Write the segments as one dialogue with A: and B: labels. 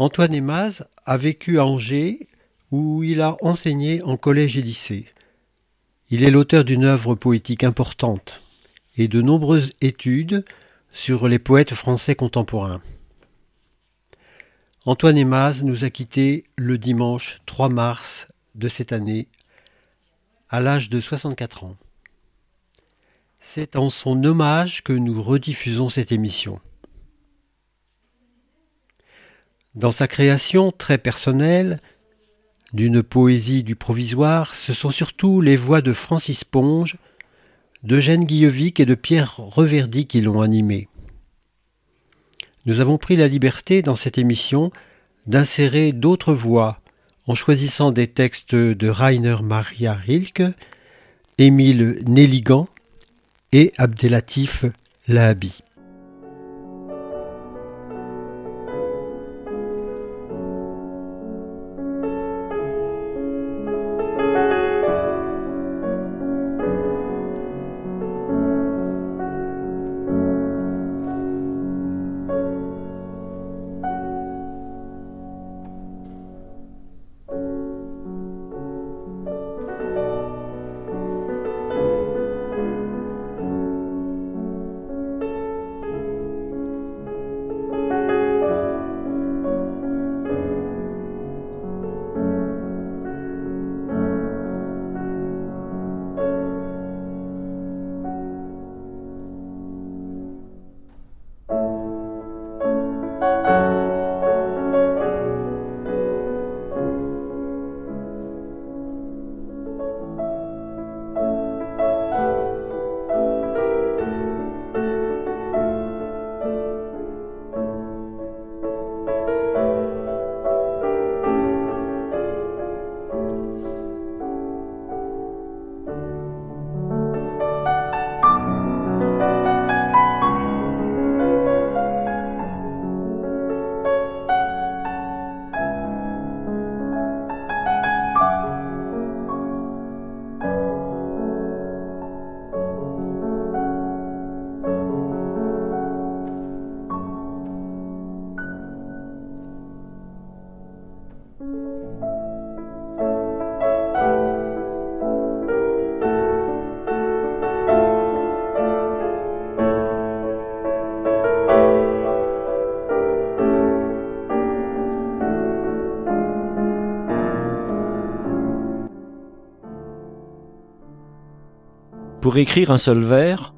A: Antoine Emaz a vécu à Angers où il a enseigné en collège et lycée. Il est l'auteur d'une œuvre poétique importante et de nombreuses études sur les poètes français contemporains. Antoine Emaz nous a quittés le dimanche 3 mars de cette année à l'âge de 64 ans. C'est en son hommage que nous rediffusons cette émission. Dans sa création très personnelle, d'une poésie du provisoire, ce sont surtout les voix de Francis Ponge, d'Eugène Guillevic et de Pierre Reverdy qui l'ont animé. Nous avons pris la liberté dans cette émission d'insérer d'autres voix en choisissant des textes de Rainer Maria Rilke, Émile Nelligan et Abdelatif Lahabi.
B: Pour écrire un seul vers,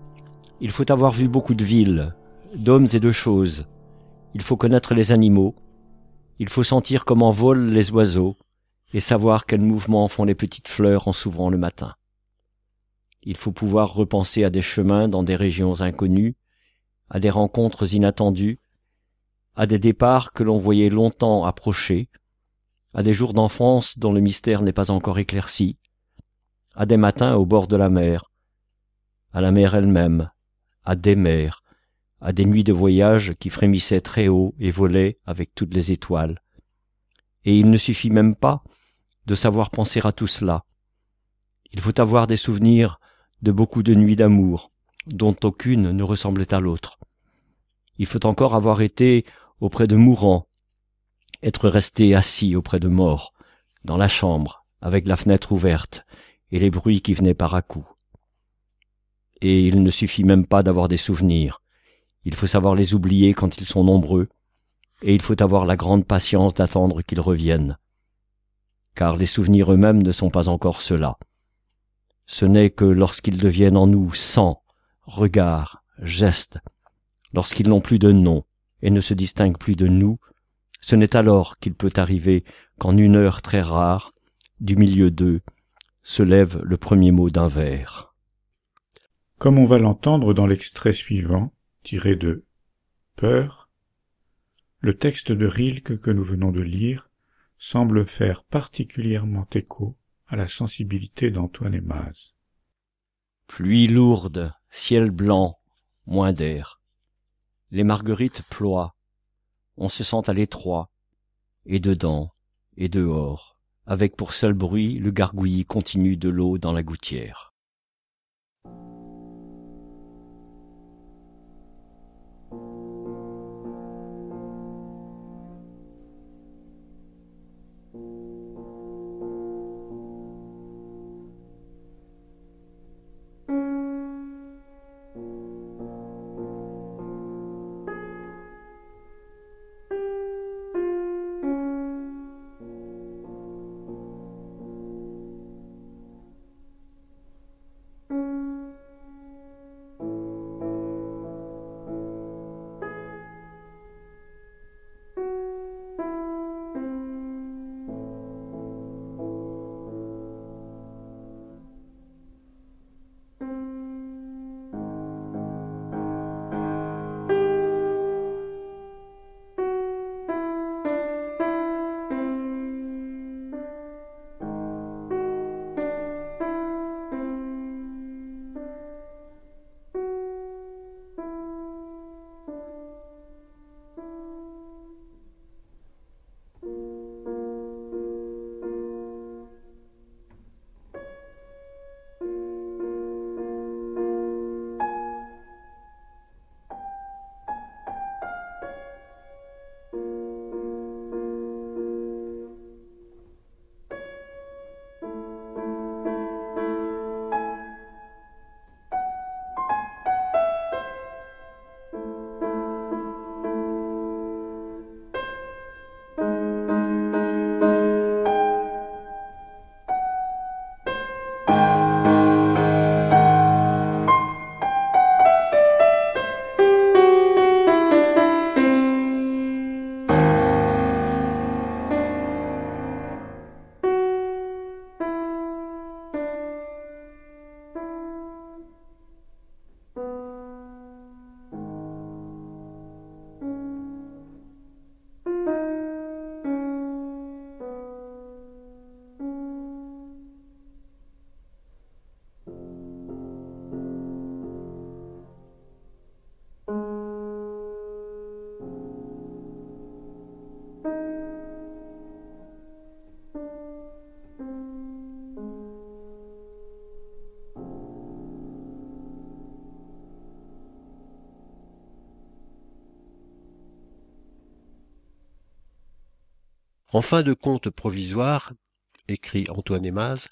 B: il faut avoir vu beaucoup de villes, d'hommes et de choses. Il faut connaître les animaux. Il faut sentir comment volent les oiseaux et savoir quels mouvements font les petites fleurs en s'ouvrant le matin. Il faut pouvoir repenser à des chemins dans des régions inconnues, à des rencontres inattendues, à des départs que l'on voyait longtemps approcher, à des jours d'enfance dont le mystère n'est pas encore éclairci, à des matins au bord de la mer, à la mer elle-même, à des mers, à des nuits de voyage qui frémissaient très haut et volaient avec toutes les étoiles. Et il ne suffit même pas de savoir penser à tout cela. Il faut avoir des souvenirs de beaucoup de nuits d'amour, dont aucune ne ressemblait à l'autre. Il faut encore avoir été auprès de mourants, être resté assis auprès de morts, dans la chambre, avec la fenêtre ouverte, et les bruits qui venaient par à. Et il ne suffit même pas d'avoir des souvenirs, Il faut savoir les oublier quand ils sont nombreux, et il faut avoir la grande patience d'attendre qu'ils reviennent. Car les souvenirs eux-mêmes ne sont pas encore ceux-là. Ce n'est que lorsqu'ils deviennent en nous sang, regard, gestes, lorsqu'ils n'ont plus de nom et ne se distinguent plus de nous, ce n'est alors qu'il peut arriver qu'en une heure très rare, du milieu d'eux, se lève le premier mot d'un vers.
C: Comme on va l'entendre dans l'extrait suivant, tiré de Peur, le texte de Rilke que nous venons de lire semble faire particulièrement écho à la sensibilité d'Antoine Emaz.
B: Pluie lourde, ciel blanc, moins d'air. Les marguerites ploient, on se sent à l'étroit, et dedans, et dehors, avec pour seul bruit le gargouillis continu de l'eau dans la gouttière.
A: En fin de compte provisoire, écrit Antoine Emaz,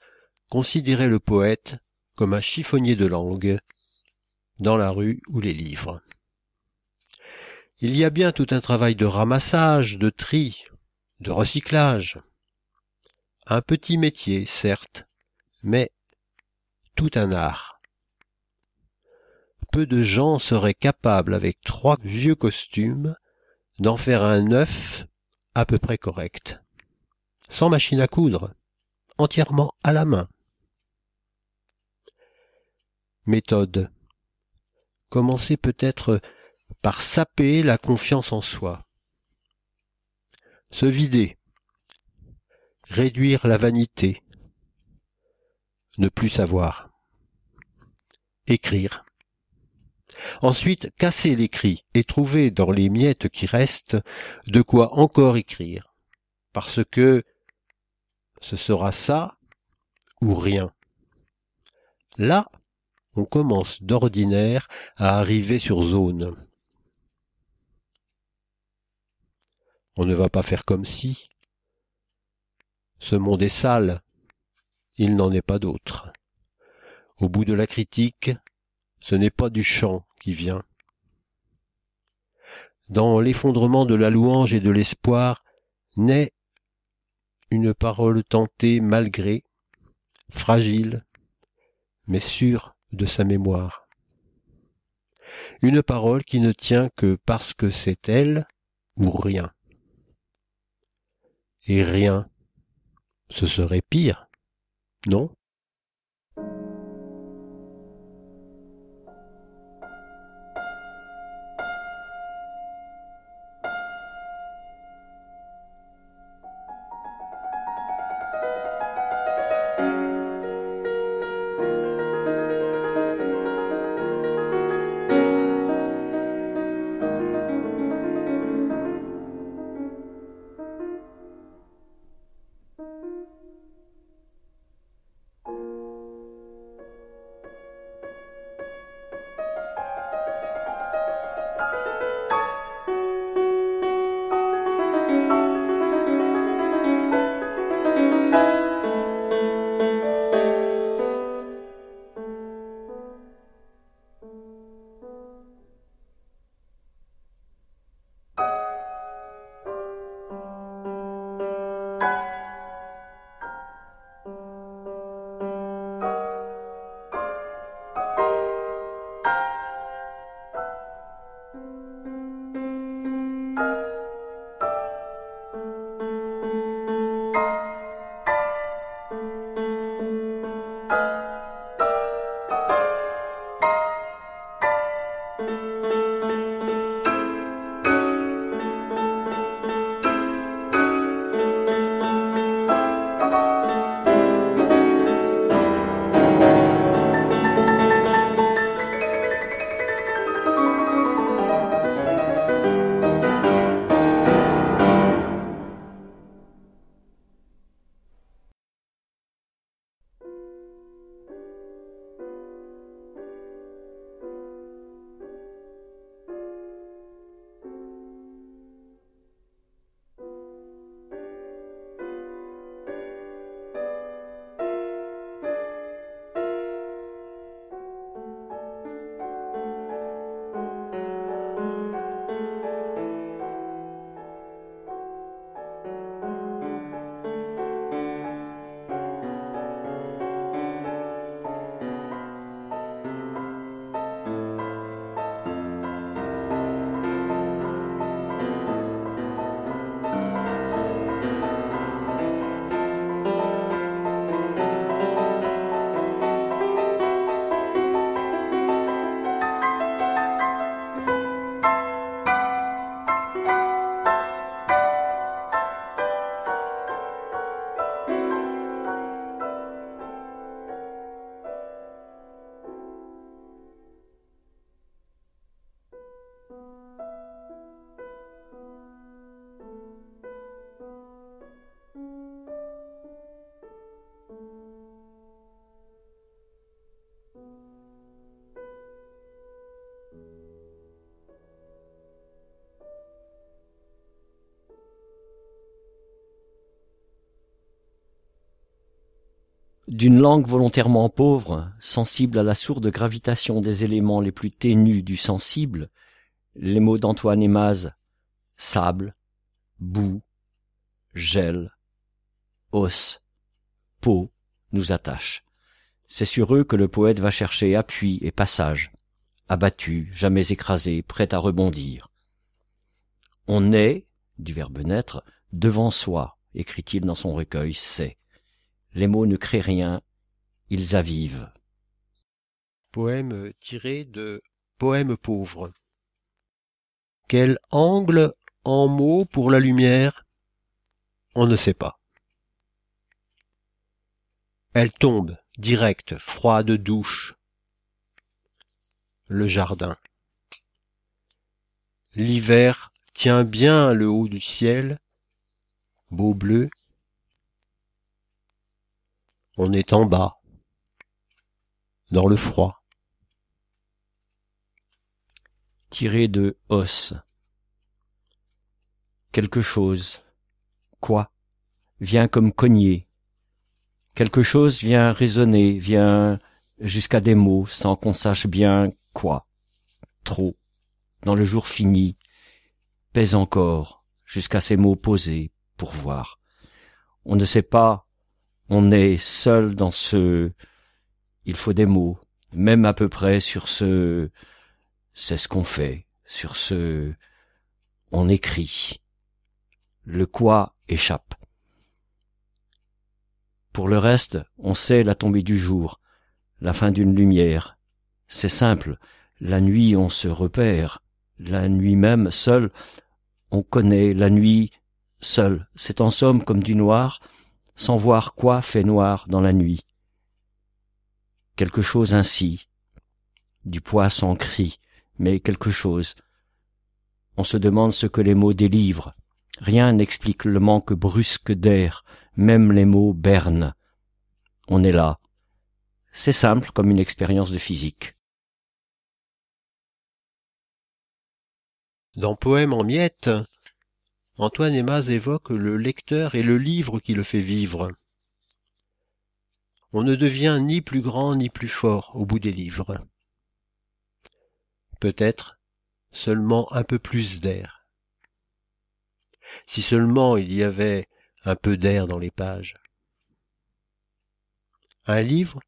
A: considérez le poète comme un chiffonnier de langue dans la rue ou les livres. Il y a bien tout un travail de ramassage, de tri, de recyclage. Un petit métier, certes, mais tout un art. Peu de gens seraient capables, avec trois vieux costumes, d'en faire un neuf à peu près correct. Sans machine à coudre, entièrement à la main. Méthode. Commencer peut-être par saper la confiance en soi. Se vider. Réduire la vanité. Ne plus savoir. Écrire. Ensuite, casser l'écrit et trouver dans les miettes qui restent de quoi encore écrire. Parce que ce sera ça ou rien. Là, on commence d'ordinaire à arriver sur zone. On ne va pas faire comme si. Ce monde est sale. Il n'en est pas d'autre. Au bout de la critique, ce n'est pas du chant qui vient, dans l'effondrement de la louange et de l'espoir, naît une parole tentée malgré, fragile, mais sûre de sa mémoire. Une parole qui ne tient que parce que c'est elle ou rien. Et rien, ce serait pire, non?
B: D'une langue volontairement pauvre, sensible à la sourde gravitation des éléments les plus ténus du sensible, les mots d'Antoine Emaz sable, boue, gel, os, peau nous attachent. C'est sur eux que le poète va chercher appui et passage, abattu, jamais écrasé, prêt à rebondir. On est, du verbe naître, devant soi, écrit-il dans son recueil, c'est. Les mots ne créent rien, ils avivent.
A: Poème tiré de Poème pauvre. Quel angle en mots pour la lumière? On ne sait pas. Elle tombe, directe, froide douche. Le jardin. L'hiver tient bien le haut du ciel, beau bleu, on est en bas, dans le froid.
B: Tiré de os. Quelque chose. Quoi? Vient comme cogner. Quelque chose vient résonner, vient jusqu'à des mots sans qu'on sache bien quoi. Trop. Dans le jour fini. pèse encore jusqu'à ces mots posés pour voir. On ne sait pas, on est seul dans ce, il faut des mots, même à peu près sur ce, c'est ce qu'on fait, sur ce, on écrit. Le quoi échappe. Pour le reste, on sait la tombée du jour, la fin d'une lumière. C'est simple, la nuit on se repère, la nuit même, seule, on connaît la nuit seule, c'est en somme comme du noir, sans voir quoi fait noir dans la nuit. Quelque chose ainsi, du poids sans cri, mais quelque chose. On se demande ce que les mots délivrent. Rien n'explique le manque brusque d'air, même les mots bernent. On est là. C'est simple comme une expérience de physique.
A: Dans Poème en miettes, Antoine Emaz évoque le lecteur et le livre qui le fait vivre. On ne devient ni plus grand ni plus fort au bout des livres. Peut-être seulement un peu plus d'air. Si seulement il y avait un peu d'air dans les pages. Un livre,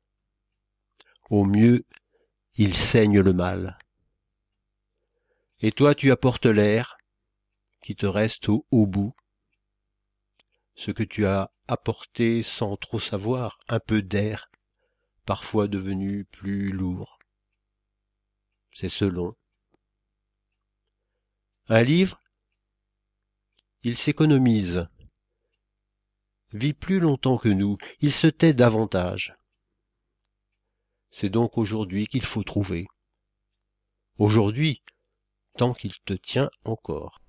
A: au mieux, il saigne le mal et toi tu apportes l'air qui te reste au, haut bout, ce que tu as apporté sans trop savoir, un peu d'air, parfois devenu plus lourd. C'est selon. Un livre, il s'économise, vit plus longtemps que nous, il se tait davantage. C'est donc aujourd'hui qu'il faut trouver. Aujourd'hui, tant qu'il te tient encore.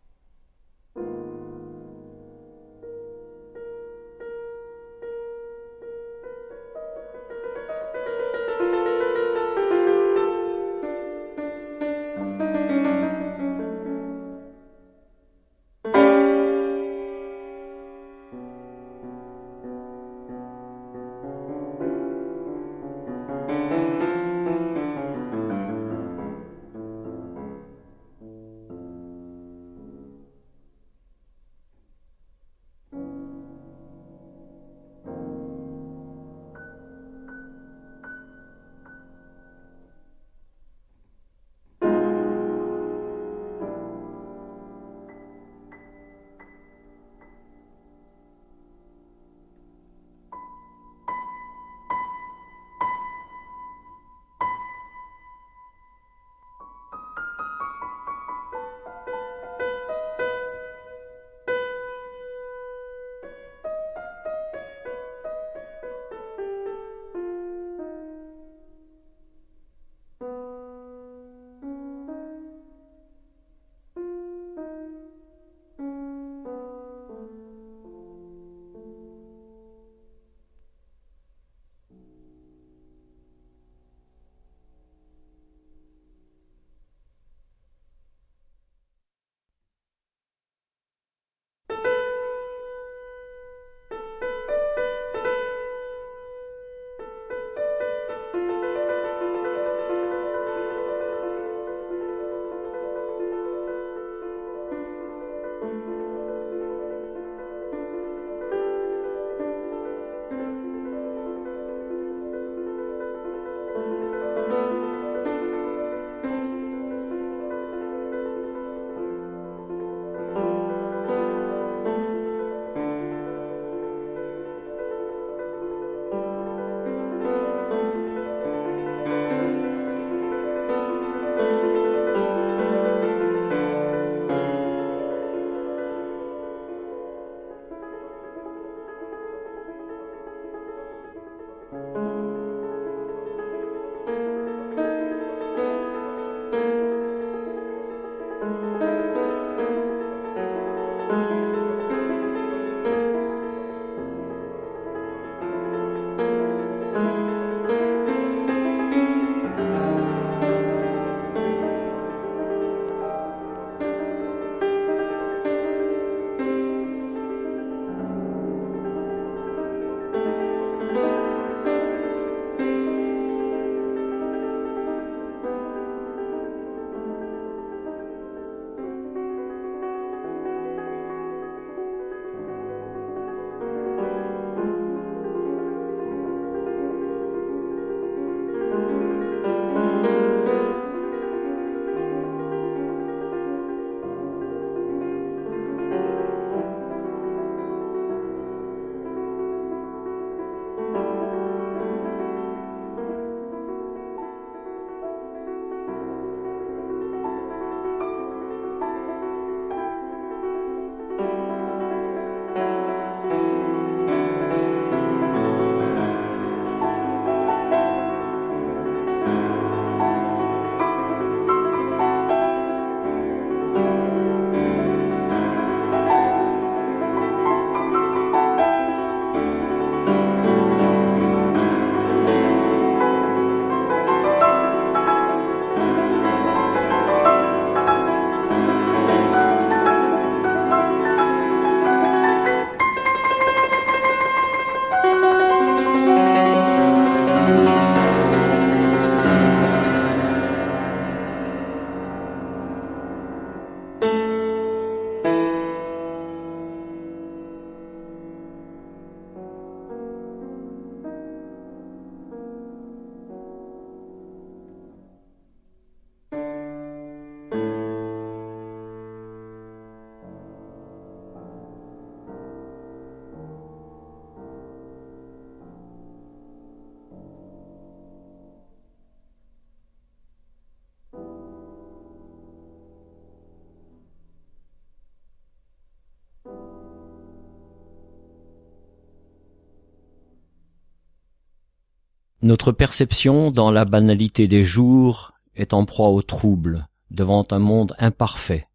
B: Notre perception dans la banalité des jours est en proie au trouble devant un monde imparfait.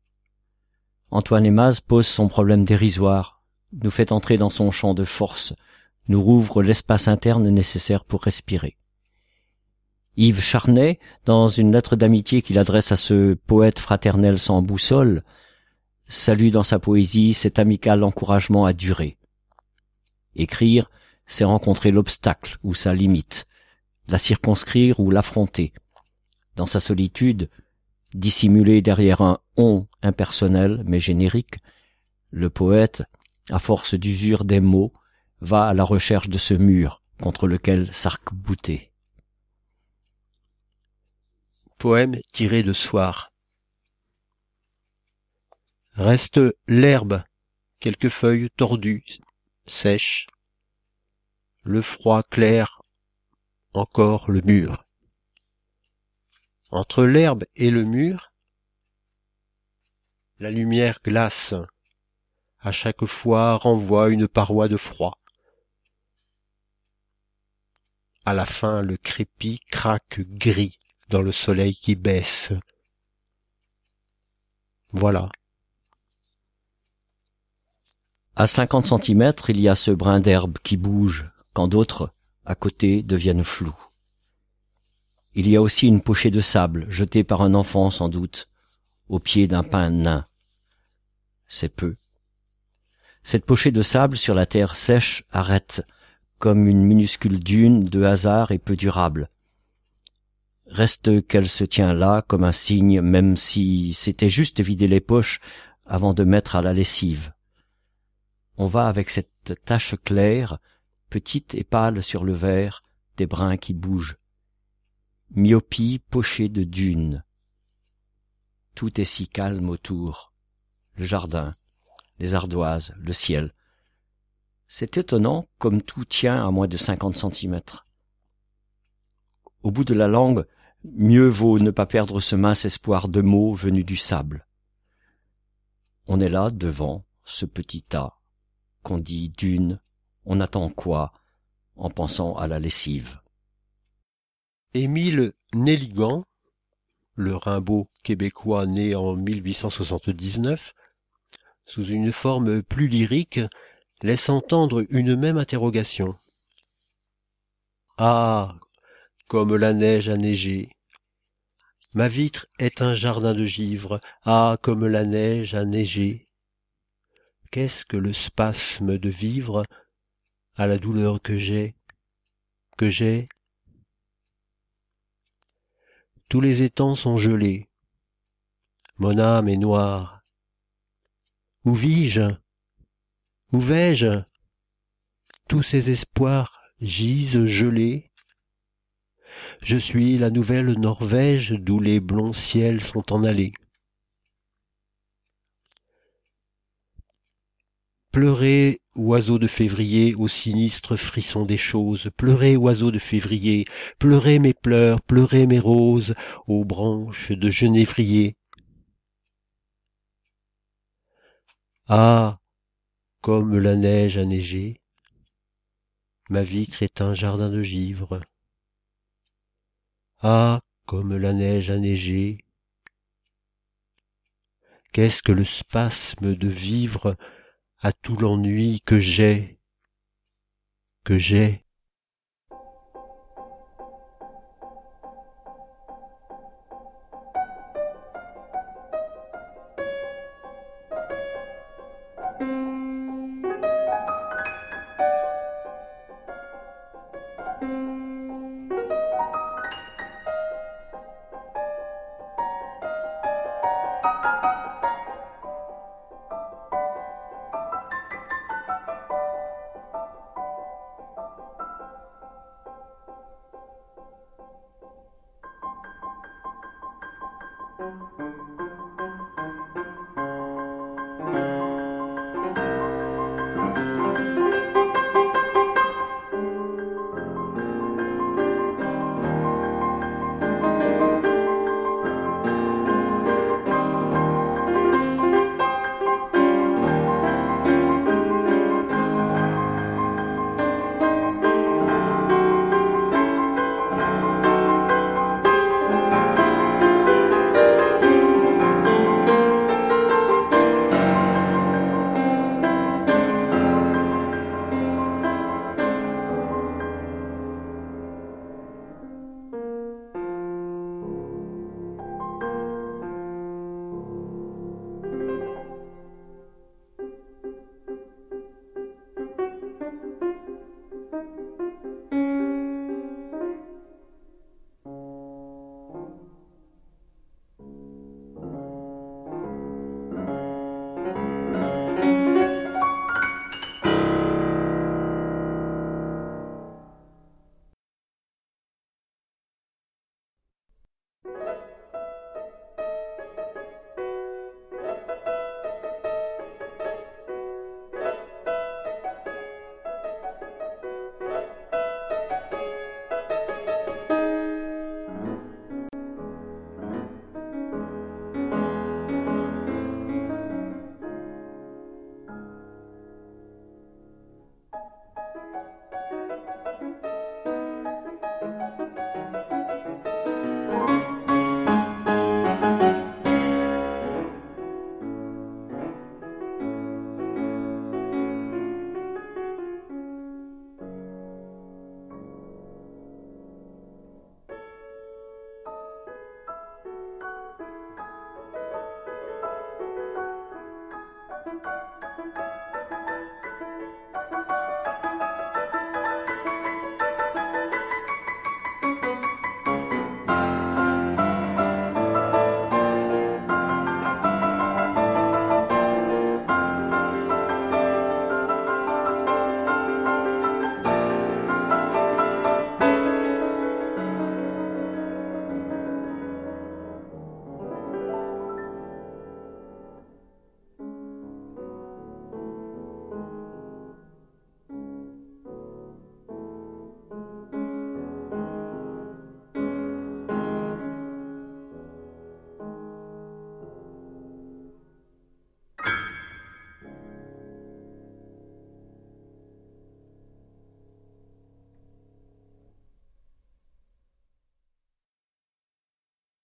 B: Antoine Emaz pose son problème dérisoire, nous fait entrer dans son champ de force, nous rouvre l'espace interne nécessaire pour respirer. Yves Charnay, dans une lettre d'amitié qu'il adresse à ce poète fraternel sans boussole, salue dans sa poésie cet amical encouragement à durer. Écrire, c'est rencontrer l'obstacle ou sa limite, la circonscrire ou l'affronter. Dans sa solitude, dissimulé derrière un on impersonnel mais générique, le poète, à force d'usure des mots, va à la recherche de ce mur contre lequel s'arc-bouter.
A: Poème tiré de Soir. Reste l'herbe, quelques feuilles tordues, sèches, le froid clair, encore le mur. Entre l'herbe et le mur, la lumière glace, à chaque fois renvoie une paroi de froid. À la fin, le crépi craque gris dans le soleil qui baisse. Voilà.
B: À cinquante centimètres, il y a ce brin d'herbe qui bouge, quand d'autres, à côté, deviennent flous. Il y a aussi une pochée de sable, jetée par un enfant sans doute, au pied d'un pin nain. C'est peu. Cette pochée de sable sur la terre sèche arrête, comme une minuscule dune de hasard et peu durable, Reste qu'elle se tient là comme un signe, même si c'était juste vider les poches avant de mettre à la lessive. On va avec cette tache claire, petite et pâle sur le verre, des brins qui bougent. Myopie pochée de dunes. Tout est si calme autour. Le jardin, les ardoises, le ciel. C'est étonnant comme tout tient à moins de cinquante centimètres. Au bout de la langue, mieux vaut ne pas perdre ce mince espoir de mots venus du sable. On est là devant ce petit tas qu'on dit dune, on attend quoi en pensant à la lessive?
A: Émile Nelligan, le Rimbaud québécois né en 1879, sous une forme plus lyrique, laisse entendre une même interrogation. Ah, comme la neige a neigé, Ma vitre est un jardin de givre, ah comme la neige a neigé. Qu'est-ce que le spasme de vivre? À la douleur que j'ai, que j'ai Tous les étangs sont gelés, mon âme est noire. Où vis-je? Où vais-je? Tous ces espoirs gisent gelés je suis la nouvelle Norvège d'où les blonds ciels sont en allés. Pleurez, oiseaux de février, au sinistre frisson des choses, pleurez, oiseaux de février, pleurez mes pleurs, pleurez mes roses, aux branches de genévrier. Ah, comme la neige a neigé, ma vitre est un jardin de givre. Ah, comme la neige a neigé. Qu'est-ce que le spasme de vivre à tout l'ennui que j'ai, que j'ai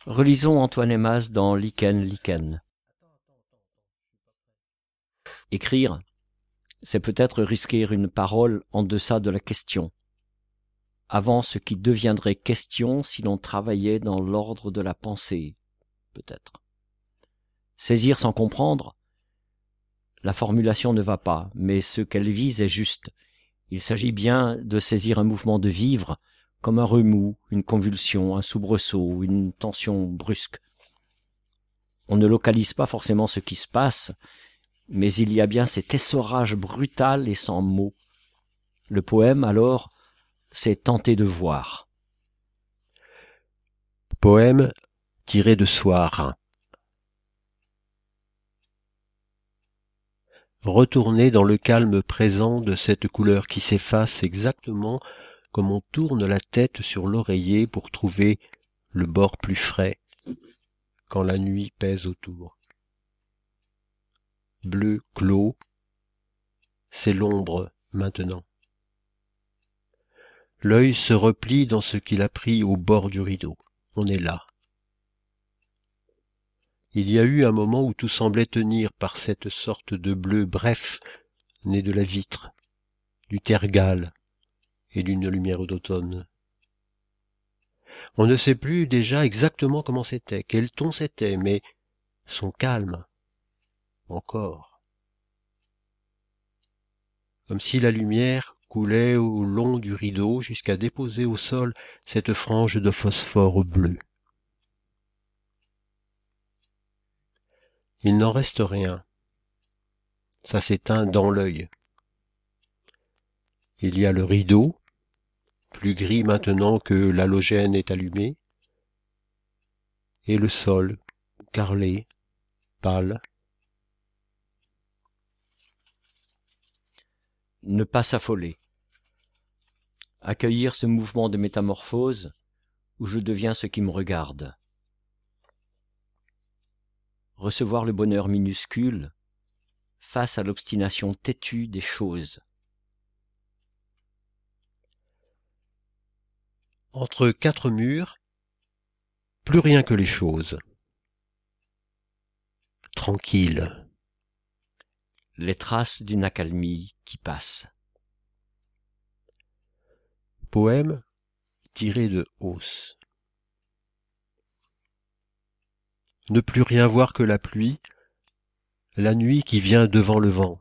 B: Relisons Antoine Emas dans Lichen Lichen. Écrire, c'est peut-être risquer une parole en deçà de la question, avant ce qui deviendrait question si l'on travaillait dans l'ordre de la pensée, peut-être. Saisir sans comprendre, la formulation ne va pas, mais ce qu'elle vise est juste. Il s'agit bien de saisir un mouvement de vivre, comme un remous, une convulsion, un soubresaut, une tension brusque. On ne localise pas forcément ce qui se passe, mais il y a bien cet essorage brutal et sans mots. Le poème, alors, c'est tenter de voir.
A: Poème tiré de Soir. Retourner dans le calme présent de cette couleur qui s'efface exactement comme on tourne la tête sur l'oreiller pour trouver le bord plus frais quand la nuit pèse autour. Bleu clos, c'est l'ombre maintenant. L'œil se replie dans ce qu'il a pris au bord du rideau. On est là. Il y a eu un moment où tout semblait tenir par cette sorte de bleu bref, né de la vitre, du tergal, et d'une lumière d'automne. On ne sait plus déjà exactement comment c'était, quel ton c'était, mais son calme, encore. Comme si la lumière coulait au long du rideau jusqu'à déposer au sol cette frange de phosphore bleu. Il n'en reste rien. Ça s'éteint dans l'œil. Il y a le rideau, plus gris maintenant que l'halogène est allumé, et le sol, carrelé, pâle.
B: Ne pas s'affoler. Accueillir ce mouvement de métamorphose où je deviens ce qui me regarde. Recevoir le bonheur minuscule face à l'obstination têtue des choses.
A: Entre quatre murs, plus rien que les choses. Tranquille.
B: Les traces d'une accalmie qui passe.
A: Poème tiré de hausse. Ne plus rien voir que la pluie, la nuit qui vient devant le vent.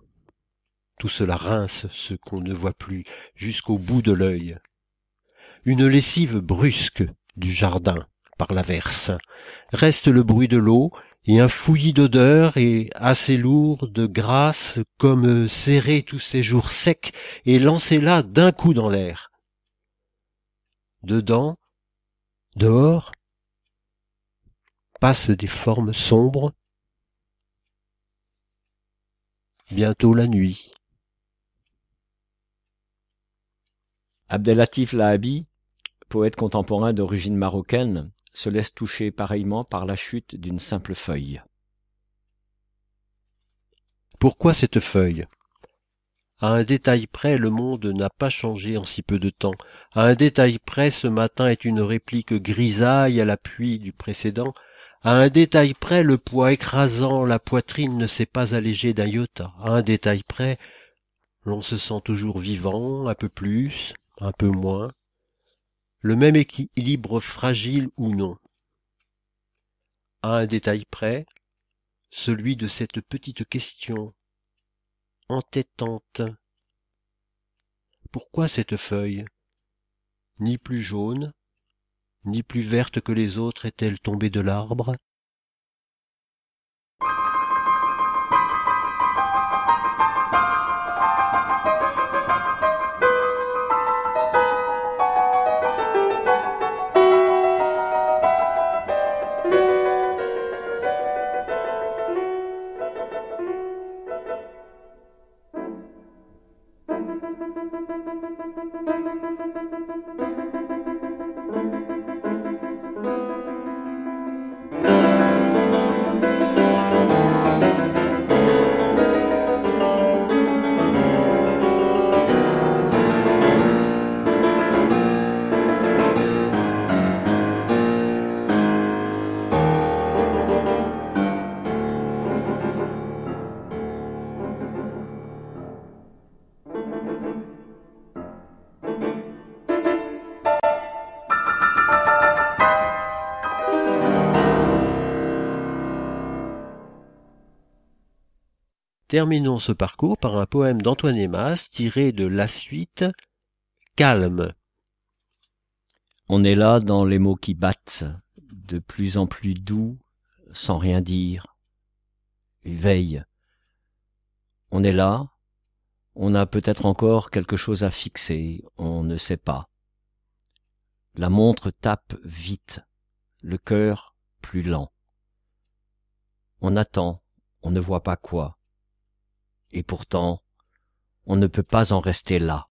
A: Tout cela rince ce qu'on ne voit plus jusqu'au bout de l'œil une lessive brusque du jardin par l'averse. Reste le bruit de l'eau et un fouillis d'odeur et assez lourd de grâce comme serrer tous ces jours secs et lancer là d'un coup dans l'air. Dedans, dehors, passent des formes sombres. Bientôt la nuit.
B: Abdelatif Lahabi poète contemporain d'origine marocaine, se laisse toucher pareillement par la chute d'une simple feuille.
A: Pourquoi cette feuille? À un détail près, le monde n'a pas changé en si peu de temps. À un détail près, ce matin est une réplique grisaille à l'appui du précédent. À un détail près, le poids écrasant la poitrine ne s'est pas allégé d'un iota. À un détail près, l'on se sent toujours vivant, un peu plus, un peu moins le même équilibre fragile ou non. À un détail près, celui de cette petite question entêtante. Pourquoi cette feuille? Ni plus jaune, ni plus verte que les autres est-elle tombée de l'arbre? Terminons ce parcours par un poème d'Antoine Emas tiré de la suite Calme.
B: On est là dans les mots qui battent, de plus en plus doux, sans rien dire. Veille. On est là, on a peut-être encore quelque chose à fixer, on ne sait pas. La montre tape vite, le cœur plus lent. On attend, on ne voit pas quoi. Et pourtant, on ne peut pas en rester là.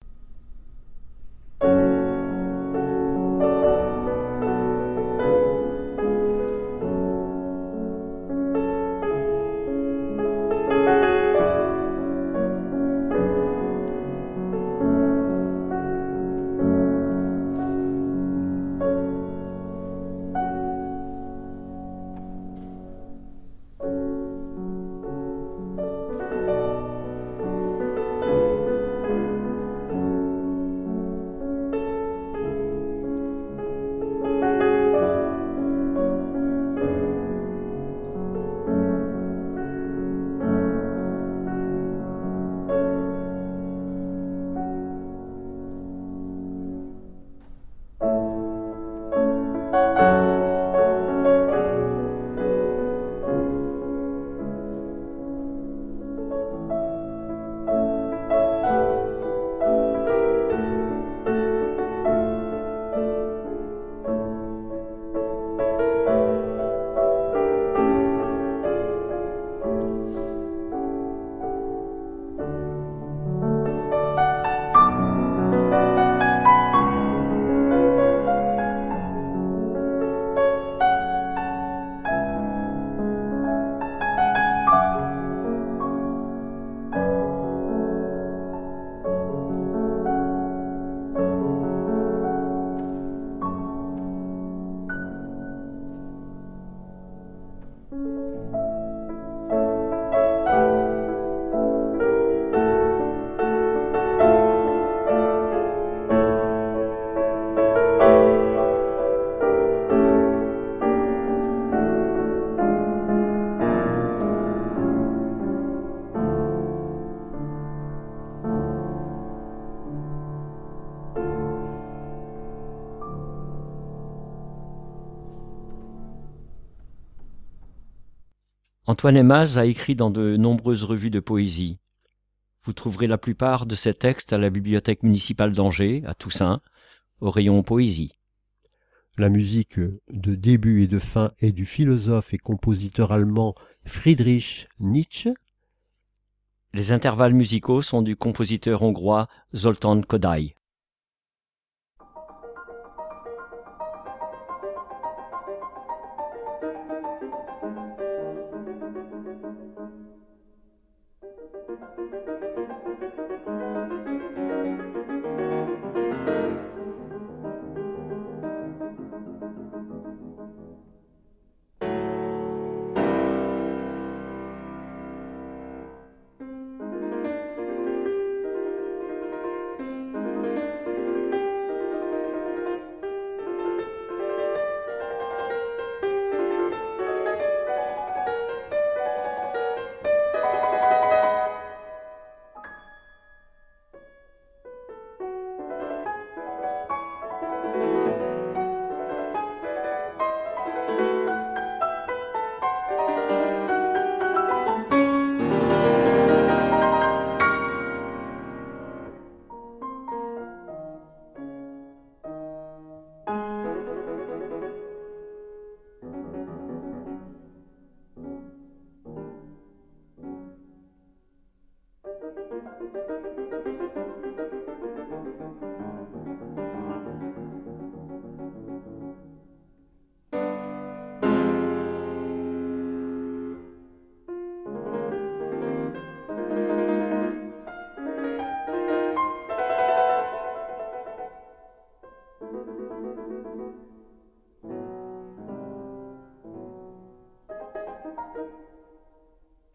B: Antoine Emaz a écrit dans de nombreuses revues de poésie. Vous trouverez la plupart de ses textes à la bibliothèque municipale d'Angers, à Toussaint, au rayon poésie.
A: La musique de début et de fin est du philosophe et compositeur allemand Friedrich Nietzsche.
B: Les intervalles musicaux sont du compositeur hongrois Zoltán Kodály.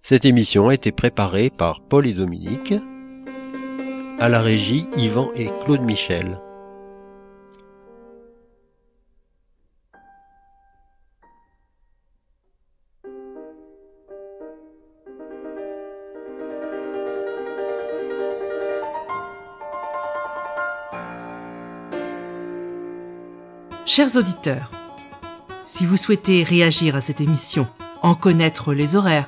A: Cette émission a été préparée par Paul et Dominique, à la régie Yvan et Claude Michel.
D: Chers auditeurs, si vous souhaitez réagir à cette émission, en connaître les horaires,